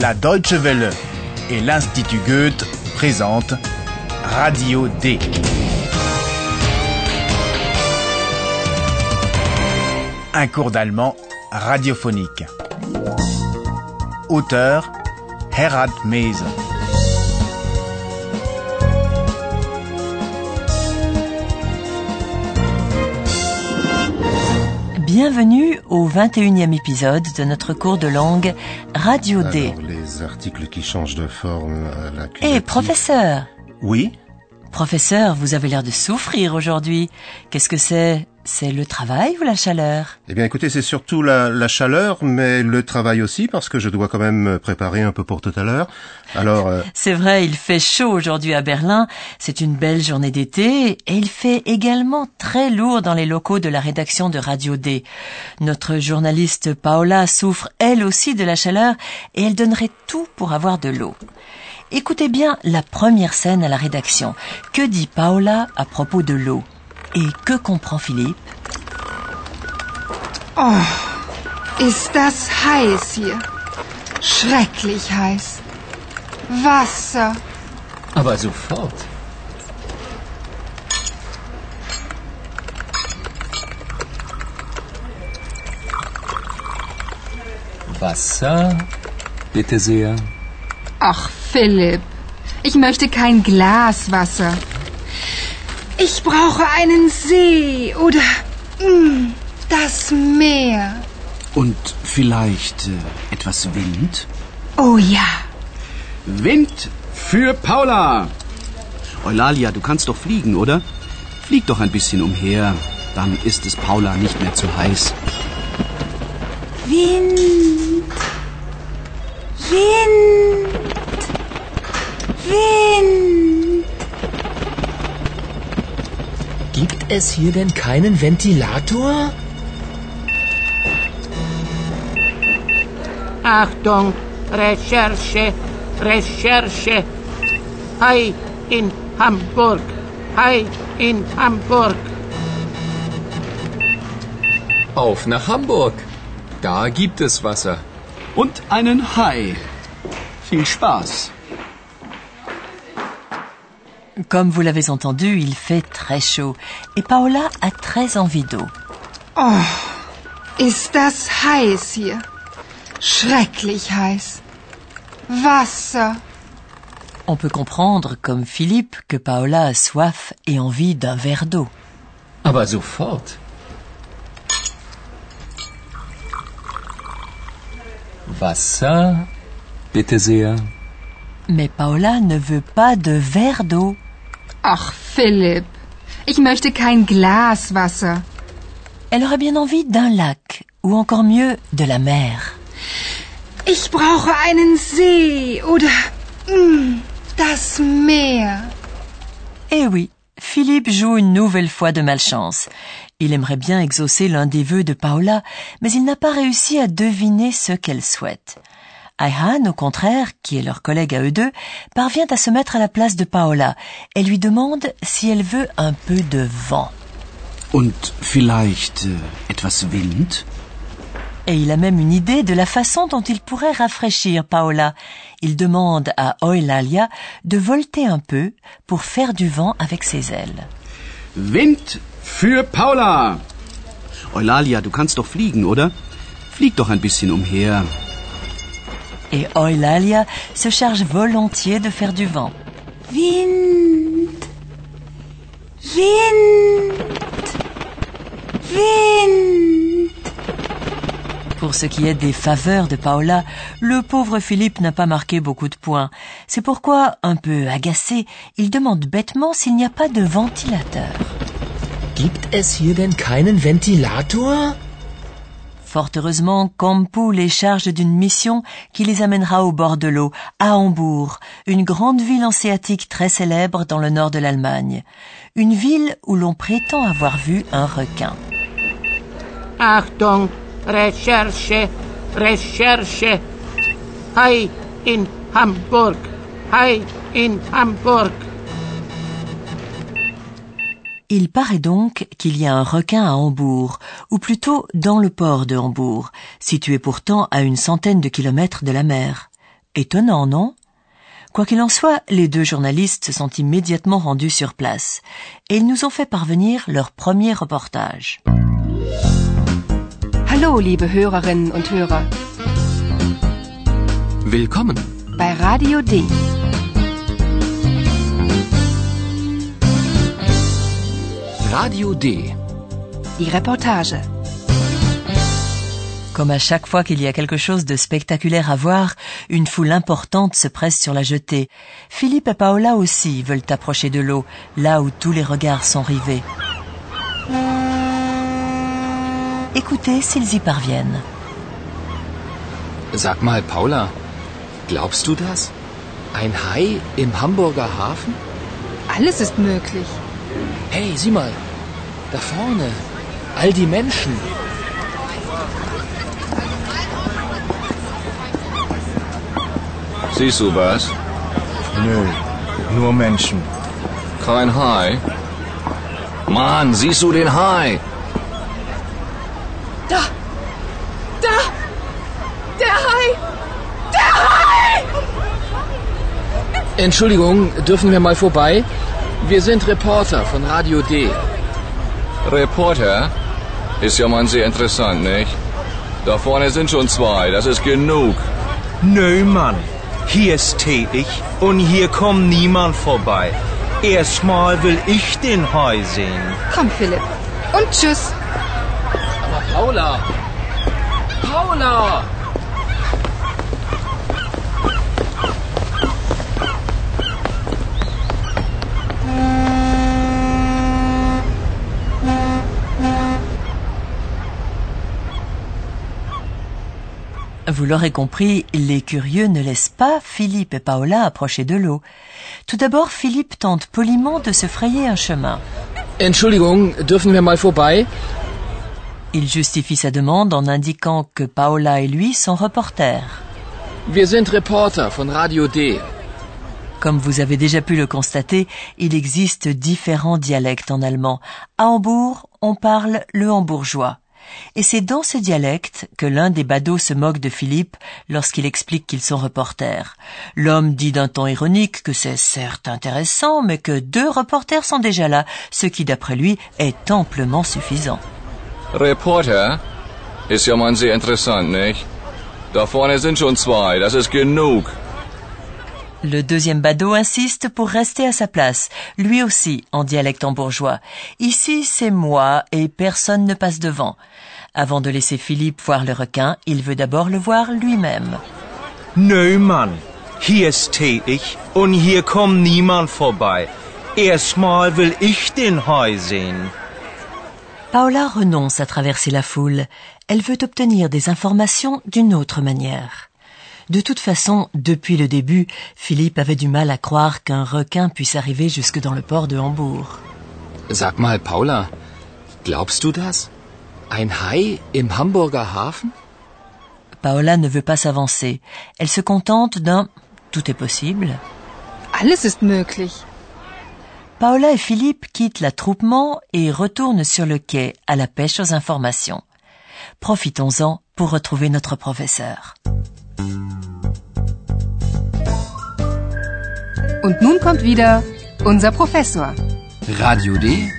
La Deutsche Welle et l'Institut Goethe présentent Radio D. Un cours d'allemand radiophonique. Auteur Herald Mese. Bienvenue au 21e épisode de notre cours de langue Radio D. Alors, les articles qui changent de forme à Hé, l'accusatif... professeur Oui Professeur, vous avez l'air de souffrir aujourd'hui. Qu'est-ce que c'est C'est le travail ou la chaleur? Eh bien, écoutez, c'est surtout la, la chaleur, mais le travail aussi, parce que je dois quand même me préparer un peu pour tout à l'heure. Alors, euh, C'est vrai, il fait chaud aujourd'hui à Berlin. C'est une belle journée d'été et il fait également très lourd dans les locaux de la rédaction de Radio D. Notre journaliste Paola souffre elle aussi de la chaleur et elle donnerait tout pour avoir de l'eau. Écoutez bien la première scène à la rédaction. Que dit Paola à propos de l'eau? Et que comprend Philippe Ist das heiß hier? Schrecklich heiß. Wasser. Aber sofort. Wasser, bitte sehr. Ach, Philipp, ich möchte kein Glas Wasser. Ich brauche einen See oder mm, das Meer. Und vielleicht äh, etwas Wind? Oh ja. Wind für Paula! Eulalia, du kannst doch fliegen, oder? Flieg doch ein bisschen umher. Dann ist es Paula nicht mehr zu heiß. Wind. Wind. Wind. Es hier denn keinen Ventilator? Achtung, Recherche, Recherche. Hai in Hamburg, Hai in Hamburg. Auf nach Hamburg. Da gibt es Wasser. Und einen Hai. Viel Spaß. Comme vous l'avez entendu, il fait très chaud et Paola a très envie d'eau. Ist das heiß hier? Schrecklich heiß. Wasser. On peut comprendre, comme Philippe, que Paola a soif et envie d'un verre d'eau. Aber sofort. Wasser, bitte sehr. Mais Paola ne veut pas de verre d'eau. Ach, Philipp, ich möchte kein Glas Wasser. Elle aurait bien envie d'un lac, ou encore mieux, de la mer. Ich brauche einen See oder mm, das Meer. Eh oui, Philippe joue une nouvelle fois de malchance. Il aimerait bien exaucer l'un des vœux de Paola, mais il n'a pas réussi à deviner ce qu'elle souhaite. Ayhan, au contraire, qui est leur collègue à eux deux, parvient à se mettre à la place de Paola. Elle lui demande si elle veut un peu de vent. Und vielleicht äh, etwas Wind? Et il a même une idée de la façon dont il pourrait rafraîchir Paola. Il demande à Eulalia de volter un peu pour faire du vent avec ses ailes. Wind für Paula! Eulalia, du kannst doch fliegen, oder? Flieg doch ein bisschen umher. Et Eulalia se charge volontiers de faire du vent. Wind. Wind. Wind. Pour ce qui est des faveurs de Paola, le pauvre Philippe n'a pas marqué beaucoup de points. C'est pourquoi, un peu agacé, il demande bêtement s'il n'y a pas de ventilateur. Gibt es hier denn keinen Ventilator? Fort heureusement, Kampu les charge d'une mission qui les amènera au bord de l'eau, à Hambourg, une grande ville hanséatique très célèbre dans le nord de l'Allemagne. Une ville où l'on prétend avoir vu un requin. Achtung, Recherche, Recherche. Hai in Hamburg, Hai in Hamburg. Il paraît donc qu'il y a un requin à Hambourg, ou plutôt dans le port de Hambourg, situé pourtant à une centaine de kilomètres de la mer. Étonnant, non? Quoi qu'il en soit, les deux journalistes se sont immédiatement rendus sur place et ils nous ont fait parvenir leur premier reportage. Hallo, liebe Hörerinnen und Hörer. Willkommen. Bei Radio D. Radio D. Die Reportage. Comme à chaque fois qu'il y a quelque chose de spectaculaire à voir, une foule importante se presse sur la jetée. Philippe et Paola aussi veulent approcher de l'eau, là où tous les regards sont rivés. Écoutez s'ils y parviennent. Sag mal, Paula, glaubst du das? Ein Hai im Hamburger Hafen? Alles ist möglich. Hey, sieh mal, da vorne, all die Menschen. Siehst du was? Nö, nur Menschen. Kein Hai? Mann, siehst du den Hai? Da! Da! Der Hai! Der Hai! Entschuldigung, dürfen wir mal vorbei? Wir sind Reporter von Radio D. Reporter? Ist ja mal sehr interessant, nicht? Da vorne sind schon zwei, das ist genug. Nö, Mann. Hier ist tätig und hier kommt niemand vorbei. Erstmal will ich den Hai sehen. Komm, Philipp. Und tschüss. Aber Paula! Paula! Vous l'aurez compris, les curieux ne laissent pas Philippe et Paola approcher de l'eau. Tout d'abord, Philippe tente poliment de se frayer un chemin. Entschuldigung, dürfen wir mal vorbei? Il justifie sa demande en indiquant que Paola et lui sont reporters. Wir sind Reporter von Radio D. Comme vous avez déjà pu le constater, il existe différents dialectes en allemand. À Hambourg, on parle le hambourgeois. Et c'est dans ce dialecte que l'un des badauds se moque de Philippe lorsqu'il explique qu'ils sont reporters. L'homme dit d'un ton ironique que c'est certes intéressant, mais que deux reporters sont déjà là, ce qui d'après lui est amplement suffisant. Reporter? Ist ja mal sehr interessant, nicht? Da vorne sind schon zwei, das ist genug. Le deuxième badaud insiste pour rester à sa place, lui aussi en dialecte hambourgeois. Ici, c'est moi et personne ne passe devant. Avant de laisser Philippe voir le requin, il veut d'abord le voir lui-même. Hier ist tätig und hier kommt niemand vorbei. Erstmal will ich den Hai sehen. Paola renonce à traverser la foule. Elle veut obtenir des informations d'une autre manière. De toute façon, depuis le début, Philippe avait du mal à croire qu'un requin puisse arriver jusque dans le port de Hambourg. Sag mal, Paula, glaubst du das? Ein Hai im Hamburger Hafen? Paola ne veut pas s'avancer. Elle se contente d'un tout est possible. Alles ist möglich. Paola et Philippe quittent l'attroupement et retournent sur le quai à la pêche aux informations. Profitons-en pour retrouver notre professeur. Und nun kommt wieder unser Professor. Radio D.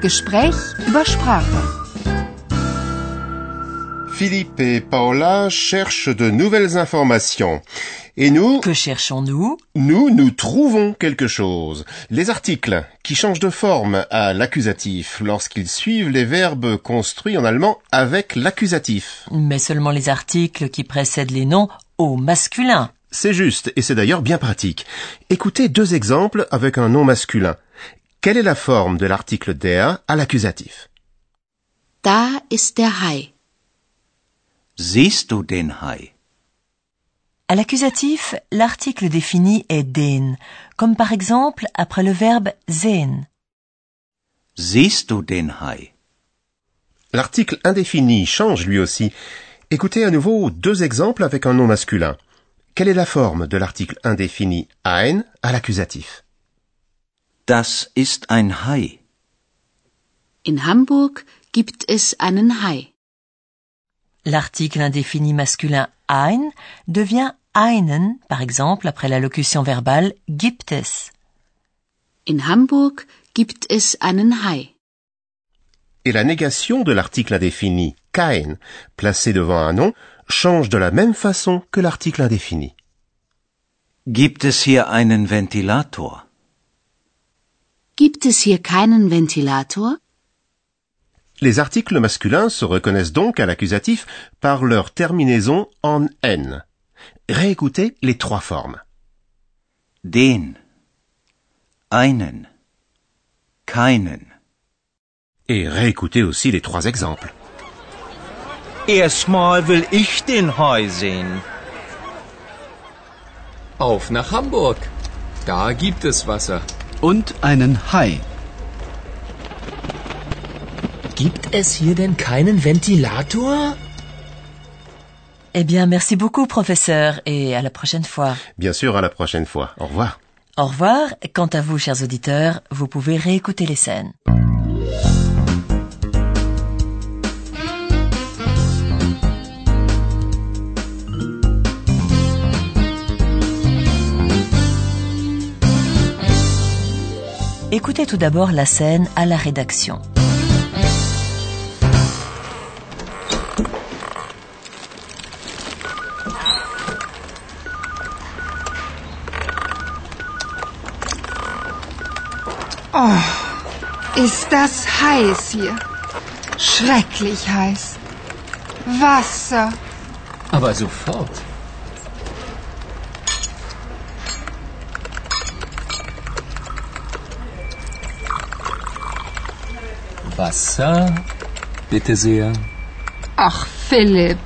Gespräch über Sprache. Philippe et Paola cherchent de nouvelles informations. Et nous, Que cherchons-nous? nous, nous trouvons quelque chose. Les articles qui changent de forme à l'accusatif lorsqu'ils suivent les verbes construits en allemand avec l'accusatif. Mais seulement les articles qui précèdent les noms au masculin. C'est juste, et c'est d'ailleurs bien pratique. Écoutez deux exemples avec un nom masculin. Quelle est la forme de l'article der à l'accusatif? Da ist der Hai. Siehst du den Hai? À l'accusatif, l'article défini est den, comme par exemple après le verbe sehen. Siehst du den Hai? L'article indéfini change lui aussi. Écoutez à nouveau deux exemples avec un nom masculin. Quelle est la forme de l'article indéfini ein à l'accusatif? Das ist ein Hai. In Hamburg gibt es einen Hai. L'article indéfini masculin ein devient einen, par exemple, après la locution verbale gibt es. In Hamburg gibt es einen Hai. Et la négation de l'article indéfini kein, placé devant un nom, change de la même façon que l'article indéfini. Gibt es hier einen Ventilator? Gibt es hier keinen Ventilator? Les articles masculins se reconnaissent donc à l'accusatif par leur terminaison en n. Réécoutez les trois formes. Den. Einen. Keinen. Et réécoutez aussi les trois exemples. Erstmal will ich den Hai sehen. Auf nach Hamburg. Da gibt es Wasser. Und einen Hai. Gibt es hier denn keinen Ventilator? Eh bien, merci beaucoup, professeur, et à la prochaine fois. Bien sûr, à la prochaine fois. Au revoir. Au revoir. Quant à vous, chers auditeurs, vous pouvez réécouter les scènes. Écoutez tout d'abord la scène à la rédaction. Oh, ist das heiß hier. Schrecklich heiß. Wasser. Aber sofort. Wasser? Bitte sehr. Ach, Philipp,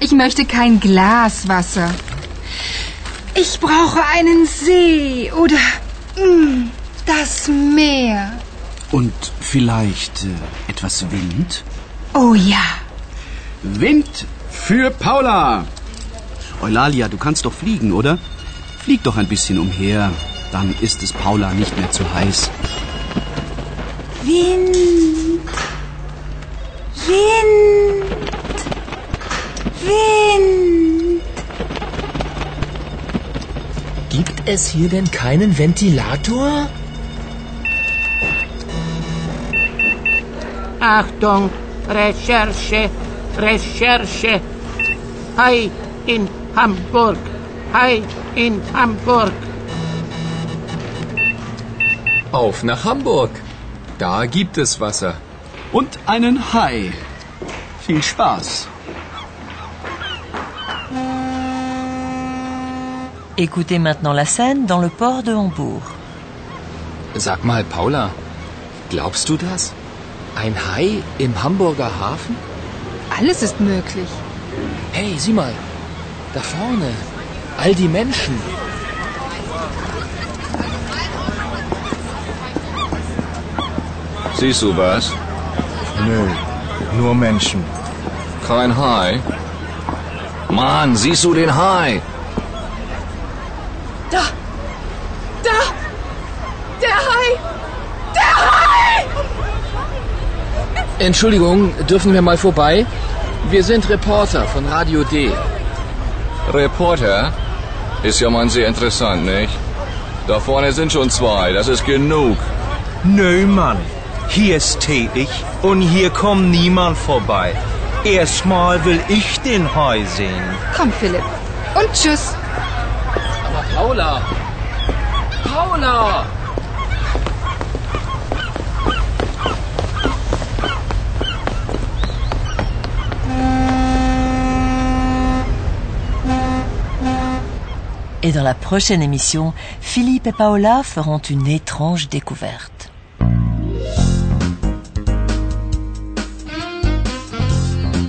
ich möchte kein Glas Wasser. Ich brauche einen See oder mm, das Meer. Und vielleicht äh, etwas Wind? Oh ja. Wind für Paula. Eulalia, du kannst doch fliegen, oder? Flieg doch ein bisschen umher. Dann ist es Paula nicht mehr zu heiß. Wind. Wind. Wind. Gibt es hier denn keinen Ventilator? Achtung, Recherche, Recherche. Hai in Hamburg. Hai in Hamburg. Auf nach Hamburg. Da gibt es Wasser. Und einen Hai. Viel Spaß. Écoutez maintenant la scène dans le port de Hambourg. Sag mal, Paula, glaubst du das? Ein Hai im Hamburger Hafen? Alles ist möglich. Hey, sieh mal. Da vorne. All die Menschen. Siehst du was? Nö, nur Menschen. Kein Hai? Mann, siehst du den Hai? Da! Da! Der Hai! Der Hai! Entschuldigung, dürfen wir mal vorbei? Wir sind Reporter von Radio D. Reporter? Ist ja mal sehr interessant, nicht? Da vorne sind schon zwei, das ist genug. Nö, Mann. Hier stehe ich und hier kommt niemand vorbei. Erstmal will ich den Hai sehen. Komm, Philipp. Und tschüss. Aber Paula! Paula! Et dans la prochaine émission, Philippe et Paola feront une étrange découverte.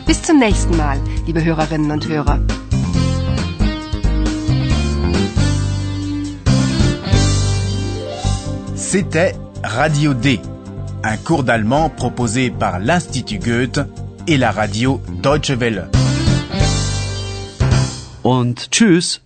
Bis zum nächsten Mal, liebe Hörerinnen und Hörer. C'était Radio D, un cours d'allemand proposé par l'Institut Goethe et la radio Deutsche Welle. Und tschüss.